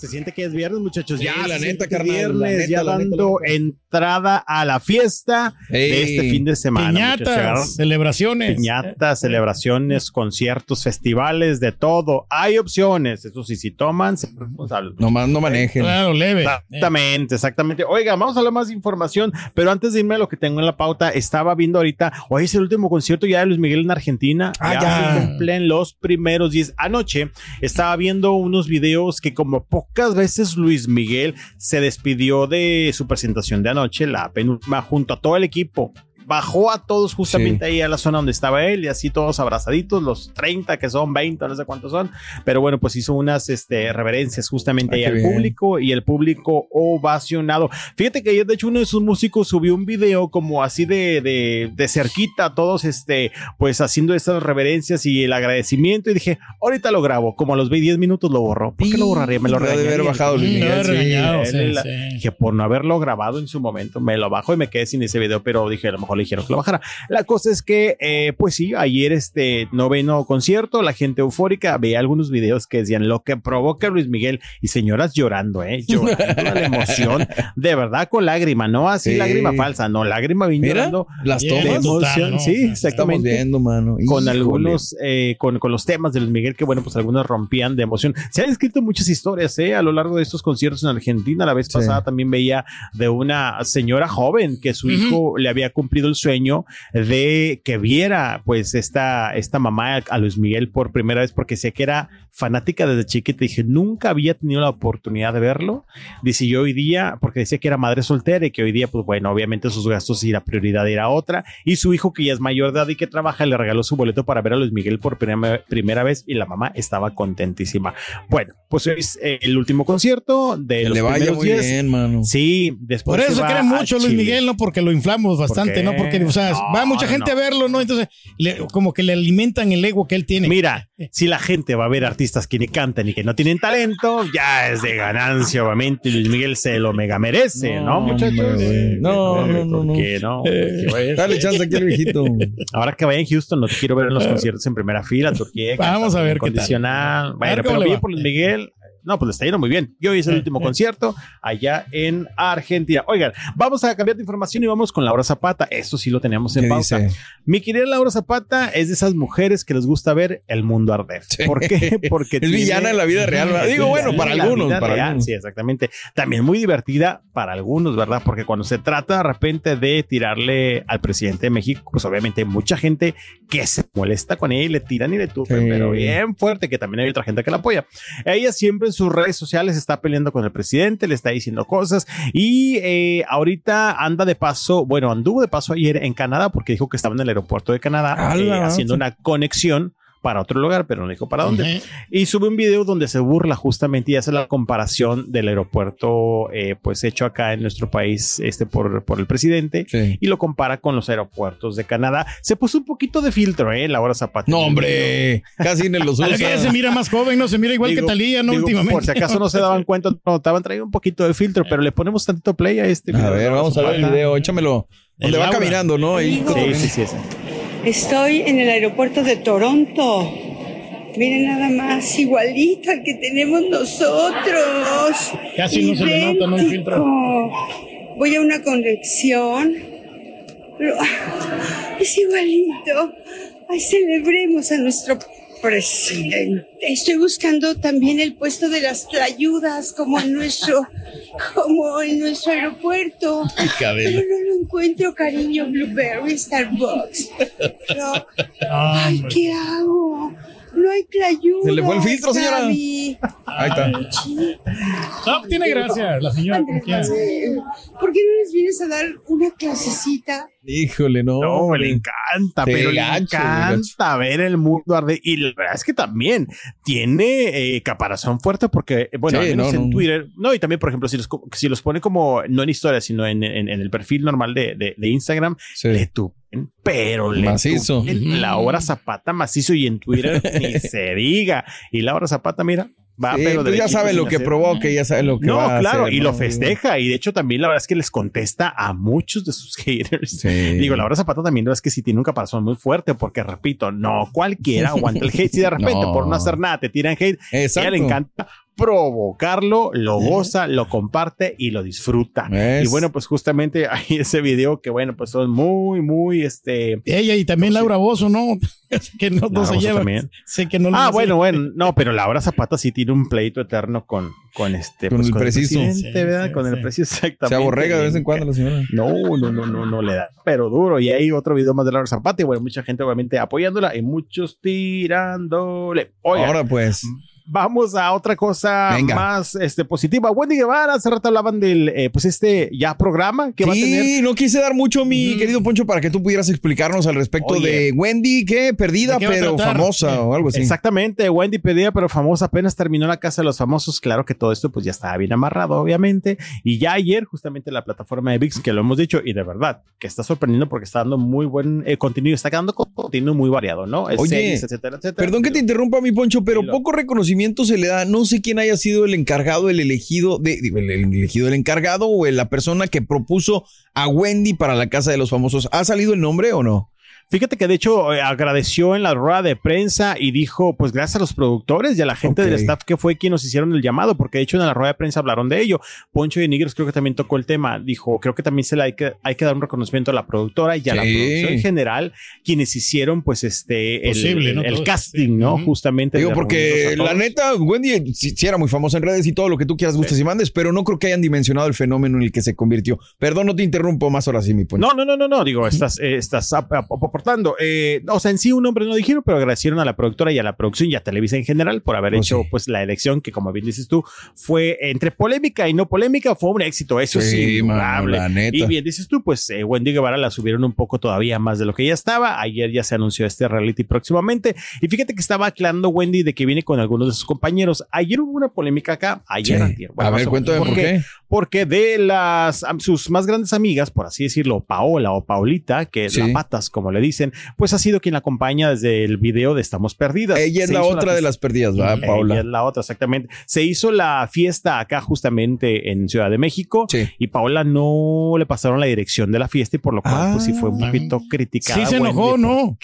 Se siente que es viernes, muchachos. Ya, Sí, la se neta, carnal, la Viernes, neta, ya la neta, dando neta. entrada a la fiesta de este fin de semana. Piñatas, muchachos. celebraciones. Piñatas, celebraciones, conciertos, festivales, de todo. Hay opciones. Eso sí, si toman, se responsables. Nomás no manejen. Claro, leve. Exactamente, exactamente. Oiga, vamos a hablar más de información, pero antes de irme a lo que tengo en la pauta, estaba viendo ahorita, hoy es el último concierto ya de Luis Miguel en Argentina. Ah, ya, ya. se cumplen los primeros 10. Anoche estaba viendo unos videos que como pocas veces Luis Miguel se despidió de su presentación de anoche, la penúltima, junto a todo el equipo. Bajó a todos justamente ahí a la zona donde estaba él y así todos abrazaditos, los 30 que son 20, no sé cuántos son, pero bueno, pues hizo unas este, reverencias justamente Ah, ahí al bien. público y el público ovacionado. Fíjate que ayer, de hecho, uno de sus músicos subió un video como así de, de, de cerquita, todos este, pues haciendo estas reverencias y el agradecimiento. Y dije, ahorita lo grabo, como a los 10 minutos lo borró. ¿Por qué lo borraría? Me lo ha de haber regañaría. bajado lo ha sí. la-. Dije, por no haberlo grabado en su momento, me lo bajo y me quedé sin ese video, pero dije, a lo mejor le dijeron que lo bajara. La cosa es que, eh, pues sí, ayer este noveno concierto, la gente eufórica, veía algunos videos que decían lo que provoca Luis Miguel y señoras llorando, ¿eh? Llorando de la emoción, de verdad con lágrima, no así Sí. lágrima falsa, no, lágrima bien Mira, llorando las tomas. total, emoción, ¿no? sí, exactamente viendo, mano. con Híjole. algunos, eh, con, con los temas de Luis Miguel, que bueno, pues algunos rompían de emoción. Se han escrito muchas historias, eh, a lo largo de estos conciertos en Argentina. La vez Sí. pasada también veía de una señora joven que su hijo le había cumplido el sueño de que viera, pues, esta, esta mamá a Luis Miguel por primera vez, porque sé que era fanática desde chiquita. Dije, nunca había tenido la oportunidad de verlo. Dice yo hoy día, porque decía que era madre soltera y que hoy día, pues bueno, obviamente sus gastos y la prioridad era otra. Y su hijo, que ya es mayor de edad y que trabaja, le regaló su boleto para ver a Luis Miguel por primera, primera vez y la mamá estaba contentísima. Bueno, pues es el último concierto de Que los le vaya primeros muy 10. bien, mano. Sí, después Por eso va cree a mucho Luis. Miguel, ¿no? Porque lo inflamos bastante? ¿no? Porque, o sea, No, va mucha no, gente no. a verlo, ¿no? Entonces, le- como que le alimentan el ego que él tiene. Mira, si la gente va a ver artistas que ni cantan y que no tienen talento, ya es de ganancia, obviamente. y Luis Miguel se lo mega merece, ¿no, No, muchachos? hombre, güey. No, no, no, ¿Por no. qué no? Eh, Porque, Dale chance aquí al viejito. Ahora que vaya en Houston, no te quiero ver en los conciertos en primera fila, Turquía. Vamos a ver qué tal. Bueno, pero bien por Luis Miguel. No, pues le está yendo muy bien. Y hoy es el último concierto allá en Argentina. Oigan, vamos a cambiar de información y vamos con Laura Zapata. Eso sí lo teníamos en ¿Qué pausa. dice? Mi querida Laura Zapata es de esas mujeres que les gusta ver el mundo arder. Sí. ¿Por qué? Porque Es villana en la vida real, ¿verdad? Digo, bueno, para algunos, para real, algunos. Sí, exactamente. También muy divertida para algunos, ¿verdad? Porque cuando se trata de repente de tirarle al presidente de México, pues obviamente hay mucha gente que se molesta con ella y le tiran y le tupen, Sí. pero bien fuerte, que también hay otra gente que la apoya. Ella siempre en sus redes sociales está peleando con el presidente, le está diciendo cosas y eh, ahorita anda de paso, bueno, anduvo de paso ayer en Canadá porque dijo que estaba en el aeropuerto de Canadá A eh, haciendo una conexión para otro lugar, pero no dijo para dónde. Y sube un video donde se burla justamente y hace la comparación del aeropuerto eh, pues hecho acá en nuestro país este por, por el presidente Sí. y lo compara con los aeropuertos de Canadá. Se puso un poquito de filtro, ¿eh? La hora Zapata. No, hombre. Casi ni los A la usa. que se mira más joven, ¿no? Se mira igual Digo- que Talía, ¿no? digo, Últimamente. Por si acaso no se daban cuenta, no, estaban trayendo un poquito de filtro, pero le ponemos tantito play a este A video. ver, vamos a ver el video. Échamelo. El Donde va Laura. caminando, ¿no? Ahí. Sí, sí, sí. sí. Estoy en el aeropuerto de Toronto. Miren nada más, igualito al que tenemos nosotros. Casi no se le nota, ¿no? Filtro. Idéntico. Voy a una conexión Pero es igualito. Ay, celebremos a nuestro presidente. Estoy buscando también el puesto de las ayudas como en nuestro, como en nuestro aeropuerto. Pero no encuentro, cariño, Blueberry, Starbucks. Pero, ay, ¿qué hago? No hay clayuda. Se le fue el filtro, señora. Gaby. Ahí está. No, tiene gracia la señora. quiera. ¿Por qué no les vienes a dar una clasecita? Híjole, no. No, le encanta, Te pero le encanta ver el mundo arder. Y la verdad es que también tiene eh, caparazón fuerte porque, eh, bueno, Sí, al menos no, en no. Twitter, no, y también, por ejemplo, si los, si los pone como, no en historia, sino en, en- en el perfil normal de, de- de Instagram, Sí. le tupen, pero le Macizo. tupen la hora Zapata macizo y en Twitter ni se diga. Y la hora Zapata, mira, va, Sí, pero pues ya derechito sabe sin lo que hacer- provoca, ya sabe lo que no, va a claro, hacer, y ¿no? lo festeja. Y de hecho, también la verdad es que les contesta a muchos de sus haters. Sí. Digo, Laura Zapata también no es que sí tiene un caparazón muy fuerte, porque repito, no cualquiera aguanta el hate. Si de repente No. por no hacer nada te tiran hate, a Exacto. ella le encanta provocarlo, lo goza, lo comparte y lo disfruta. Y bueno, pues justamente hay ese video que bueno, pues son muy, muy este. Ella y también Laura Bozo, ¿no? que no, no se llevan. también. Sé que no Ah, bueno, bueno, no, pero Laura Zapata sí tiene un pleito eterno con, con este, Con pues, el preciso. Sí, ¿verdad? sí, con el preciso, exactamente. Se aborrega de vez en cuando la señora. No, no, no, no, no le da, pero duro. Y hay otro video más de Laura Zapata y bueno, mucha gente obviamente apoyándola y muchos tirándole. Oigan, Ahora pues. Vamos a otra cosa Venga. más este, positiva. Wendy Guevara, hace rato hablaban del, eh, pues este ya programa que va a tener. Sí, no quise dar mucho, mi querido Poncho, para que tú pudieras explicarnos al respecto Oye. de Wendy, que perdida, ¿De qué va a pero famosa o algo así. Exactamente, Wendy pedía, pero famosa, apenas terminó la casa de los famosos. Claro que todo esto pues ya estaba bien amarrado, obviamente. Y ya ayer, justamente la plataforma de VIX, que lo hemos dicho, y de verdad, que está sorprendiendo porque está dando muy buen eh, contenido, está quedando con contenido muy variado, ¿no? Oye, Series, etcétera, etcétera. Perdón que te interrumpa, mi Poncho, pero poco se le da. No sé quién haya sido el encargado, el elegido, de, el elegido, el encargado o la persona que propuso a Wendy para la casa de los famosos. ¿Ha salido el nombre o no? Fíjate que de hecho eh, agradeció en la rueda de prensa y dijo, pues gracias a los productores y a la gente del staff que fue quien nos hicieron el llamado, porque de hecho en la rueda de prensa hablaron de ello. Poncho de Nigros creo que también tocó el tema. Dijo, creo que también se le hay que, hay que dar un reconocimiento a la productora y a la producción en general, quienes hicieron pues este el, Posible, ¿no? el casting. ¿no? Justamente. Digo, porque la neta, Wendy sí, sí era muy famosa en redes y todo lo que tú quieras, gustes y mandes, pero no creo que hayan dimensionado el fenómeno en el que se convirtió. Perdón, no te interrumpo más ahora sí, mi Poncho. No, no, no, no, no, digo, estás, eh, estás aportando. Eh, o sea, en sí un nombre no dijeron, pero agradecieron a la productora y a la producción y a Televisa en general por haber Oh, hecho sí. pues la elección que, como bien dices tú, fue entre polémica y no polémica, fue un éxito, eso sí, Sí, mano, indudable. la neta. Y bien dices tú, pues eh, Wendy Guevara la subieron un poco todavía más de lo que ya estaba. Ayer ya se anunció este reality próximamente. Y fíjate que estaba aclarando Wendy de que viene con algunos de sus compañeros. Ayer hubo una polémica acá, ayer, Sí. antier. Bueno, a ver, cuéntame por qué. Porque de las sus más grandes amigas, por así decirlo, Paola o Paulita, que es Sí. la patas, como le dicen, pues ha sido quien la acompaña desde el video de Estamos Perdidas. Ella es Se la otra de las perdidas, ¿va, Ella Paula? es la otra, exactamente. Se hizo la fiesta acá justamente en Ciudad de México. Sí. Y Paola no le pasaron la dirección de la fiesta y por lo cual Ah. pues sí fue un poquito criticada. Sí se enojó, ¿no?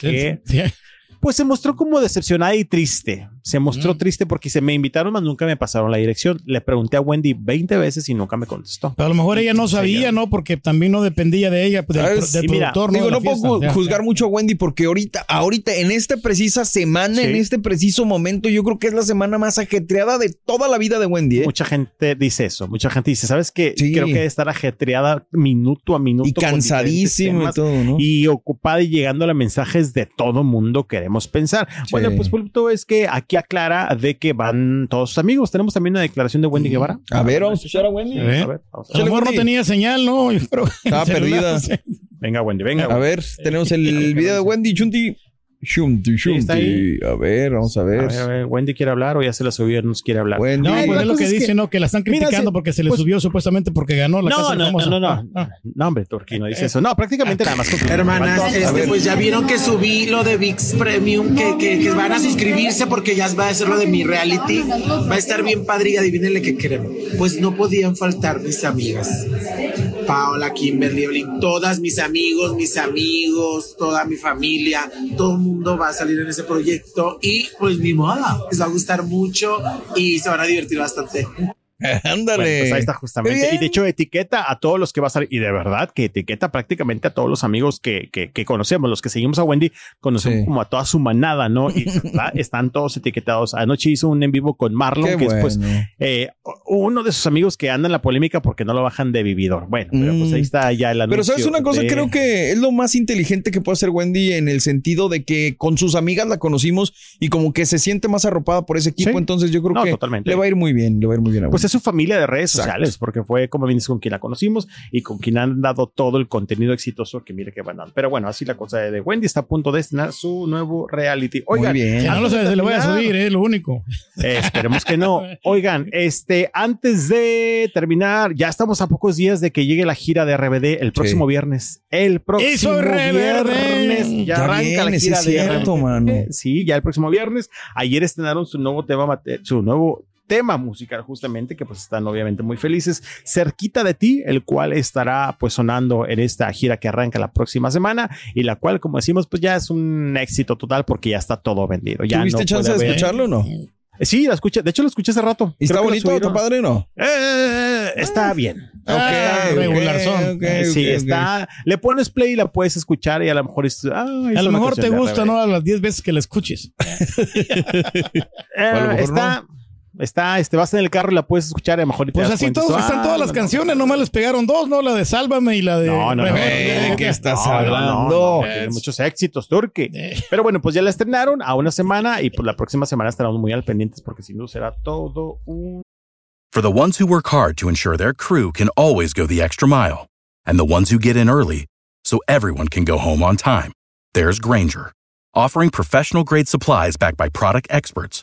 Pues se mostró como decepcionada y triste. Se mostró Mm. triste porque se me invitaron, mas nunca me pasaron la dirección. Le pregunté a Wendy 20 veces y nunca me contestó. Pero a lo mejor ella no sabía, ¿no? Porque también no dependía de ella, del, ¿Sabes? del Sí, mira, productor, Digo, no puedo Ya, juzgar ya. mucho a Wendy porque ahorita, ahorita, en esta precisa semana, Sí. en este preciso momento, yo creo que es la semana más ajetreada de toda la vida de Wendy. ¿eh? Mucha gente dice eso. Mucha gente dice, ¿sabes qué? Sí. Creo que debe estar ajetreada minuto a minuto. Y cansadísimo y todo, ¿no? Y ocupada y llegando a mensajes de todo mundo queremos pensar. Bueno, pues punto es que aquí aclara de que van todos sus amigos. Tenemos también una declaración de Wendy Guevara. A ver, vamos a escuchar a Wendy. A ver. A ver, vamos a A lo mejor no tenía señal, ¿no? Que Estaba perdida. Venga, Wendy, venga. A ver, tenemos el video de Wendy Chunti. Chunti, está Chunti. A ver, vamos a A ver. ver, a ver, Wendy quiere hablar o ya se la subió, no nos quiere hablar. Wendy. No, pues es lo que es que- dice, ¿no? Que la están Mira, criticando porque se le pues- subió supuestamente porque ganó la No, casa no, famosa. no, no, Ah, no, ah. no, hombre, Turquía no dice eso. No, prácticamente nada más. Hermanas, este, pues ya vieron que subí lo de VIX Premium, que, que, que van a suscribirse porque ya va a ser lo de mi reality. Va a estar bien padre y adivínenle qué queremos. Pues no podían faltar mis amigas. Paola, Kimberly, Evelyn, todas mis amigos, mis amigos, toda mi familia, todo el mundo va a salir en ese proyecto y pues mi moda. Les va a gustar mucho y se van a divertir bastante. Ándale. Bueno, pues ahí está justamente. Y de hecho etiqueta a todos los que va a salir. Y de verdad que etiqueta prácticamente a todos los amigos que, que, que conocemos. Los que seguimos a Wendy, conocemos Sí. como a toda su manada, ¿no? Y están todos etiquetados. Anoche hizo un en vivo con Marlon, Qué que es pues eh, uno de sus amigos que anda en la polémica porque no lo bajan de vividor. Bueno, pero pues Mm. ahí está ya el anuncio. Pero sabes una cosa, de- creo que es lo más inteligente que puede hacer Wendy en el sentido de que con sus amigas la conocimos y como que se siente más arropada por ese equipo, Sí. entonces yo creo No, que totalmente. le va a ir muy bien, le va a ir muy bien a Pues Wendy. Es su familia de redes Exacto. sociales, porque fue como vienes con quien la conocimos y con quien han dado todo el contenido exitoso que mire que van dando. Pero bueno, así la cosa de Wendy está a punto de estrenar su nuevo reality. Oigan, muy bien. Que no lo de se, le vaya a subir, es lo único. Eh, esperemos que no. Oigan, este, antes de terminar, ya estamos a pocos días de que llegue la gira de RBD el próximo viernes. El próximo viernes. Ya Ya arranca la viene, sí gira es de cierto, RBD. mano. Sí, ya el próximo viernes. Ayer estrenaron su nuevo tema, su nuevo tema musical justamente que pues están obviamente muy felices cerquita de ti el cual estará pues sonando en esta gira que arranca la próxima semana y la cual como decimos pues ya es un éxito total porque ya está todo vendido ya ¿Tuviste no chance de escucharlo o no? Sí, la escuché. De hecho, la escuché hace rato. ¿Y está bonito, está padre o no? Eh, está bien. Ah, regular son. Eh, sí, está. Le pones play y la puedes escuchar y a lo mejor es. ah, es A lo mejor te gusta. ¿no? A las 10 veces que la escuches. Eh, a lo mejor está. Está, este, vas en el carro y la puedes escuchar y a lo mejor y te Pues das así todos, ah, están todas las canciones, nomás les pegaron dos, ¿no? La de Sálvame y la de... No, no, no. ¿De qué estás No, no, no, hablando? no, tiene muchos éxitos, Turkey. Eh. Pero bueno, pues ya la estrenaron a una semana y por la próxima semana estaremos muy al pendientes porque sin duda será todo un For the ones who work hard to ensure their crew can always go the extra mile, and the ones who get in early so everyone can go home on time, there's Granger, offering professional grade supplies backed by product experts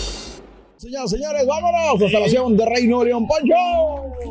Señoras, señores, vámonos hasta la ciudad de Reino León Pancho.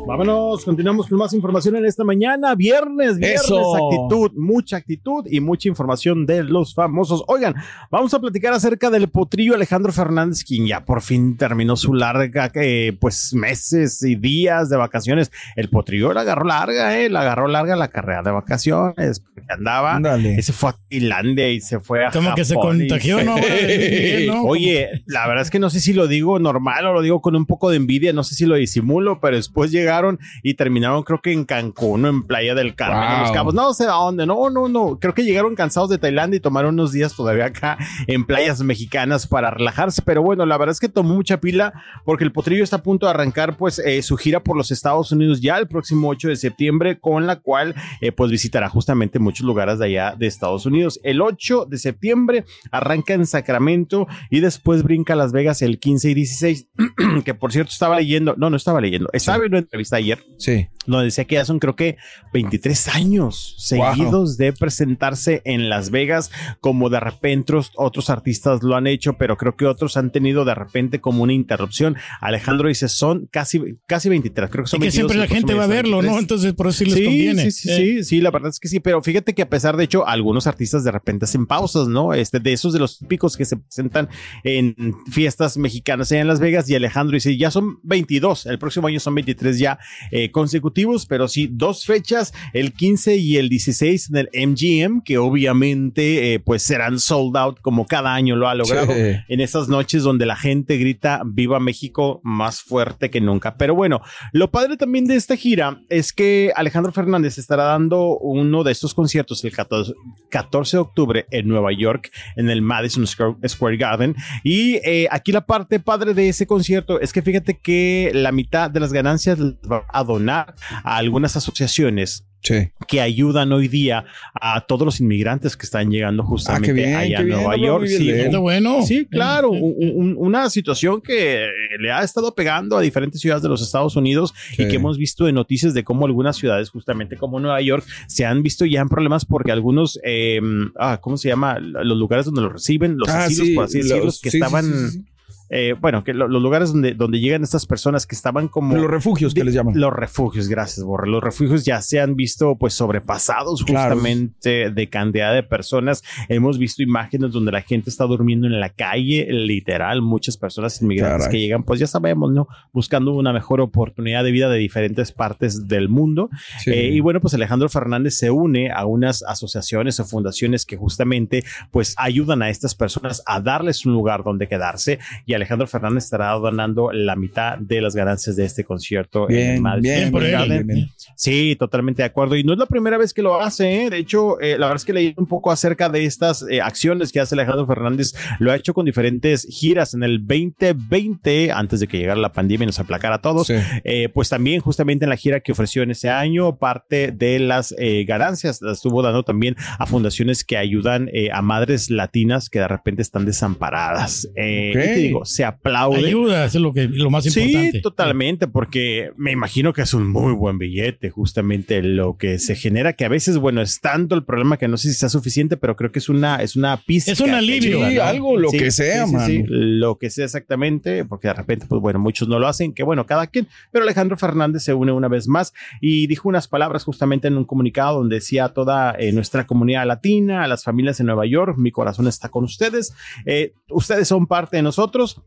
Vámonos, continuamos con más información en esta mañana. Viernes, viernes, Eso. actitud, mucha actitud y mucha información de los famosos. Oigan, vamos a platicar acerca del potrillo Alejandro Fernández, quien ya por fin terminó su larga, eh, pues meses y días de vacaciones. El potrillo la agarró larga, eh, la agarró larga la carrera de vacaciones, porque andaba, Ándale. y se fue a Tailandia y se fue a Como que se Japón contagió, se- ¿no? Oye, la verdad es que no sé si lo digo normal o lo digo con un poco de envidia, no sé si lo disimulo, pero después llegaron y terminaron creo que en Cancún o en Playa del Carmen, en Los Wow. Cabos, no sé a dónde, no, no, no, creo que llegaron cansados de Tailandia y tomaron unos días todavía acá en playas mexicanas para relajarse, pero bueno, la verdad es que tomó mucha pila porque el potrillo está a punto de arrancar pues eh, su gira por los Estados Unidos ya el próximo 8 de septiembre, con la cual eh, pues visitará justamente muchos lugares de allá de Estados Unidos. El 8 de septiembre arranca en Sacramento y después brinca a Las Vegas el 15 y 16, que por cierto estaba leyendo, no, no estaba leyendo, estaba viendo una entrevista ayer Sí. donde decía que ya son creo que 23 años seguidos de presentarse en Las Vegas, como de repente otros, otros artistas lo han hecho, pero creo que otros han tenido de repente como una interrupción. Alejandro dice, son casi, casi 23, creo que Y son que 22, siempre la gente va a verlo, 23. ¿no? Entonces por eso sí les Sí, conviene. sí, sí, Eh. sí, sí, la verdad es que sí, pero fíjate que a pesar de hecho, algunos artistas de repente hacen pausas, ¿no? Este, de esos de los típicos que se presentan en fiestas mexicanas allá en Las Vegas y Alejandro dice, ya son 22, el próximo año son 23 ya eh, consecutivos, pero sí, dos fechas, el 15 y el 16 en el MGM, que obviamente eh, pues serán sold out como cada año lo ha logrado Sí. en esas noches donde la gente grita Viva México más fuerte que nunca. Pero bueno, lo padre también de esta gira es que Alejandro Fernández estará dando uno de estos conciertos el 14, 14 de octubre en Nueva York, en el Madison Square Square Garden. Y eh, aquí la parte padre de ese concierto es que fíjate que la mitad de las ganancias va a donar a algunas asociaciones Sí. que ayudan hoy día a todos los inmigrantes que están llegando justamente Ah, bien, allá a Nueva York. Sí, bueno. Sí, claro, un- un- una situación que le ha estado pegando a diferentes ciudades de los Estados Unidos Sí. y que hemos visto en noticias de cómo algunas ciudades, justamente como Nueva York, se han visto ya en problemas porque algunos, eh, ah, ¿cómo se llama? Los lugares donde los reciben, los Ah, asilos, sí, por así decirlo, que sí, sí, estaban, sí, sí. Eh, bueno, que lo- los lugares donde, donde llegan estas personas que estaban como... Los refugios que de- les llaman. Los refugios, gracias, Borre. Los refugios ya se han visto pues sobrepasados Claro. justamente de cantidad de personas. Hemos visto imágenes donde la gente está durmiendo en la calle, literal, muchas personas inmigrantes Caray. que llegan, pues ya sabemos, ¿no? Buscando una mejor oportunidad de vida de diferentes partes del mundo. Sí. Eh, y bueno, pues Alejandro Fernández se une a unas asociaciones o fundaciones que justamente pues ayudan a estas personas a darles un lugar donde quedarse y Alejandro Fernández estará donando la mitad de las ganancias de este concierto en Bien, Madison bien, Bien por él. Bien. Sí, totalmente de acuerdo. Y no es la primera vez que lo hace. ¿eh? De hecho, eh, la verdad es que leí un poco acerca de estas eh, acciones que hace Alejandro Fernández. Lo ha hecho con diferentes giras en el 2020, antes de que llegara la pandemia y nos aplacara a todos. Sí. Eh, pues también justamente en la gira que ofreció en ese año, parte de las ganancias las estuvo dando también a fundaciones que ayudan a madres latinas que de repente están desamparadas. Eh, Ok. y te digo, se aplaude. Ayuda, eso es lo, que, lo más importante. Sí, totalmente, porque me imagino que es un muy buen billete, justamente lo que se genera, que a veces, bueno, es tanto el problema que no sé si sea suficiente, pero creo que es una, es una pizca. Es un alivio. ayuda, Sí, ¿no? algo, lo que sea, mano. lo que sea exactamente, porque de repente, pues bueno, muchos no lo hacen, que bueno, cada quien, pero Alejandro Fernández se une una vez más y dijo unas palabras justamente en un comunicado donde decía a toda eh, nuestra comunidad latina, a las familias en Nueva York, mi corazón está con ustedes, eh, ustedes son parte de nosotros.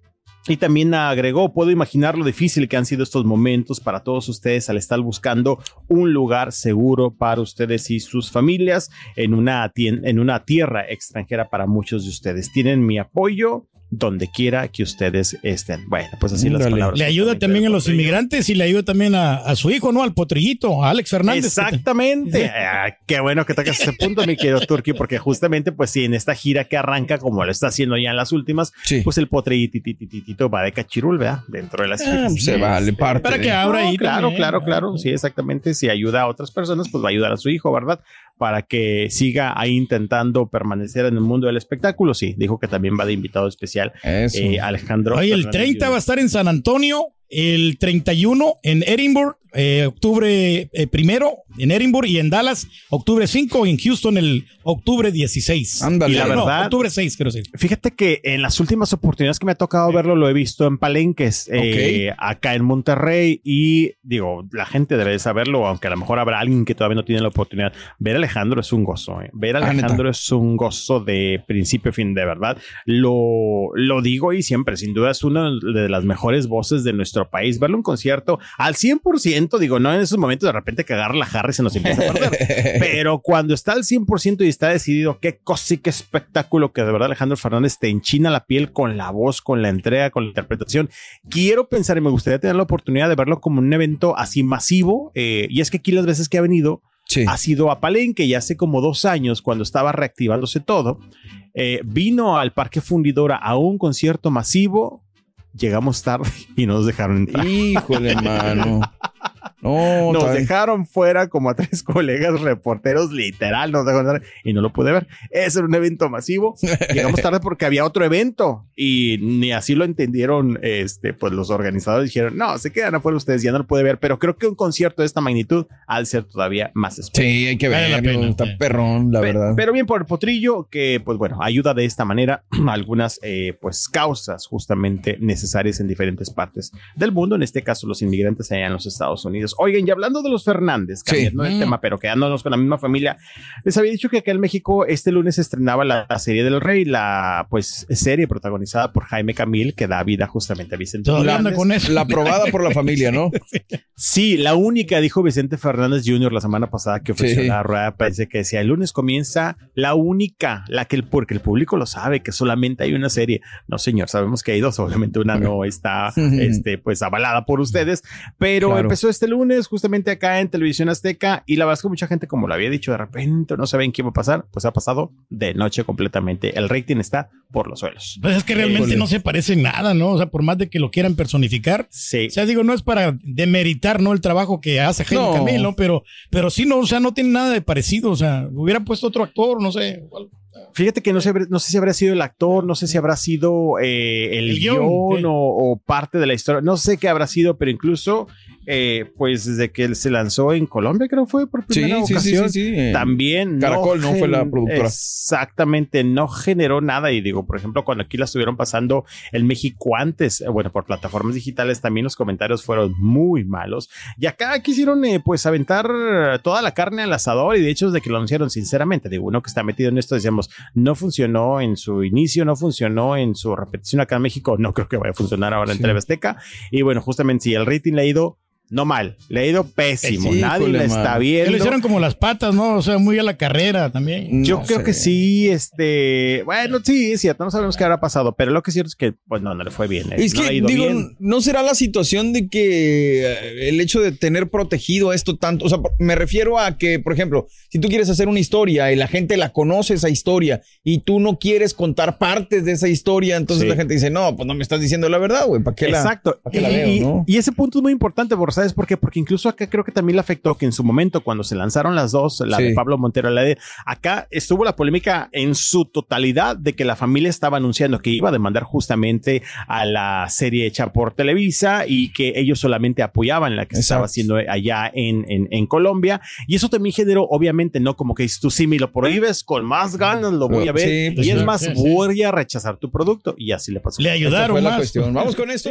Y también agregó, puedo imaginar lo difícil que han sido estos momentos para todos ustedes al estar buscando un lugar seguro para ustedes y sus familias en una, en una tierra extranjera para muchos de ustedes. Tienen mi apoyo donde quiera que ustedes estén. Bueno, pues así las palabras. Le ayuda también a los potrillo. inmigrantes y le ayuda también a, a su hijo, ¿no? Al potrillito, a Alex Fernández. Exactamente. Ah, qué bueno que tocas ese punto, mi querido Turki, porque justamente, pues sí, en esta gira que arranca, como lo está haciendo ya en las últimas, Sí. pues el potrillitititito va de cachirul, ¿verdad? Dentro de las Ah, giras. se vale, parte. Para que abra No, ahí. claro, también. claro, claro. Sí, exactamente. Si ayuda a otras personas, pues va a ayudar a su hijo, ¿verdad? Para que siga ahí intentando permanecer en el mundo del espectáculo. Sí, dijo que también va de invitado especial eh, Alejandro. Oye, el Fernández 30 va a estar en San Antonio, el 31 en Edinburgh, eh, octubre eh, primero en Edinburgh y en Dallas, octubre 5 y en Houston el octubre 16. Ándale. La No, verdad- octubre 6, quiero decir. Fíjate que en las últimas oportunidades que me ha tocado verlo, lo he visto en palenques, eh, acá en Monterrey. Y digo, la gente debe de saberlo, aunque a lo mejor habrá alguien que todavía no tiene la oportunidad. Ver a Alejandro es un gozo. eh. Ver a Ah, Alejandro es un gozo de principio a fin, de verdad. Lo, lo digo y siempre, sin duda, es una de las mejores voces de nuestro país. Verlo en concierto al 100%, digo, no en esos momentos de repente agarra la jarra y se nos empieza a perder. Pero cuando está al 100% y está decidido, qué cosa y qué espectáculo que de verdad Alejandro Fernández te enchina la piel con la voz, con la entrega, con la interpretación. Quiero pensar y me gustaría tener la oportunidad de verlo como un evento así masivo. eh, y es que aquí las veces que ha venido, Sí. ha sido a Palenque y hace como dos años, cuando estaba reactivándose todo, eh, vino al Parque Fundidora a un concierto masivo. Llegamos tarde y no nos dejaron entrar. Híjole, mano. No, Nos dejaron fuera como a tres colegas reporteros, literal, nos dejaron y no lo pude ver. Ese era un evento masivo. Llegamos tarde porque había otro evento y ni así lo entendieron. Este, pues los organizadores dijeron, no, se quedan afuera ustedes, ya no lo puede ver. Pero creo que un concierto de esta magnitud al ser todavía más especial. Sí, hay que Vale la pena, Está sí. perrón, la Pe- verdad. Pero bien por el potrillo, que pues bueno, ayuda de esta manera a algunas eh, pues causas justamente necesarias en diferentes partes del mundo, en este caso los inmigrantes allá en los Estados Unidos. Oigan, y hablando de los Fernández, cambiando de Mm. tema, pero quedándonos con la misma familia, les había dicho que acá en México este lunes se estrenaba la, la serie del Rey, la pues serie protagonizada por Jaime Camil, que da vida justamente a Vicente Fernández. con eso. La aprobada por la familia, ¿no? Sí, la única, dijo Vicente Fernández Jr. la semana pasada que ofreció Sí. la rueda, parece que decía, el lunes comienza la única, la que el, porque el público lo sabe, que solamente hay una serie. No, señor, sabemos que hay dos, obviamente una no está, este, pues avalada por ustedes, pero Claro. empezó este lunes lunes, justamente acá en Televisión Azteca. Y la verdad es que mucha gente, como lo había dicho, de repente no saben qué va a pasar. Pues ha pasado de noche completamente. El rating está por los suelos. Pues es que realmente no se parece nada, ¿no? O sea, por más de que lo quieran personificar. Sí. O sea, digo, no es para demeritar, ¿no? El trabajo que hace Henry No. Pero, pero sí, no, o sea, no tiene nada de parecido. O sea, hubiera puesto otro actor, no sé. Fíjate que no sé, no sé si habrá sido el actor, no sé si habrá sido eh, el, El guion, guion, sí. o, o parte de la historia, no sé qué habrá sido, pero incluso, eh, pues desde que él se lanzó en Colombia, creo fue por primera sí, sí, ocasión, sí, sí, eh, también Caracol, ¿no? Fue la productora. Exactamente, no generó nada. Y digo, por ejemplo, cuando aquí la estuvieron pasando en México antes, eh, bueno, por plataformas digitales, también los comentarios fueron muy malos. Y acá quisieron, eh, pues, aventar toda la carne al asador. Y de hecho, desde que lo anunciaron, sinceramente, digo, uno que está metido en esto, decíamos, no funcionó en su inicio, no funcionó en su repetición acá en México, no creo que vaya a funcionar ahora en Sí. Televazteca. Y bueno, justamente si el rating le ha ido no mal, le ha ido pésimo, Sí, nadie la está viendo. lo hicieron como las patas, ¿no? O sea, muy a la carrera también. Yo No creo sé. que sí, este, bueno, sí, es cierto, no sabemos qué habrá pasado, pero lo que es cierto es que, pues no, no le fue bien. eh, Es no le ha que, ido digo, bien. ¿no será la situación de que eh, el hecho de tener protegido esto tanto? O sea, me refiero a que, por ejemplo, si tú quieres hacer una historia y la gente la conoce esa historia y tú no quieres contar partes de esa historia, entonces Sí. la gente dice, no, pues no me estás diciendo la verdad, güey, ¿para qué la, Exacto. la veo, y- no? y ese punto es muy importante, porque ¿sabes por qué? Porque incluso acá creo que también le afectó que en su momento, cuando se lanzaron las dos, la Sí. de Pablo Montero y la de acá, estuvo la polémica en su totalidad de que la familia estaba anunciando que iba a demandar justamente a la serie hecha por Televisa y que ellos solamente apoyaban la que se estaba haciendo allá en, en, en Colombia. Y eso también generó, obviamente, no como que dices tú, sí, me lo prohíbes, con más ganas lo voy a ver. Sí, pues y es sí. más, Sí, sí. voy a rechazar tu producto. Y así le pasó. Le ayudaron fue la más. cuestión. Vamos con esto.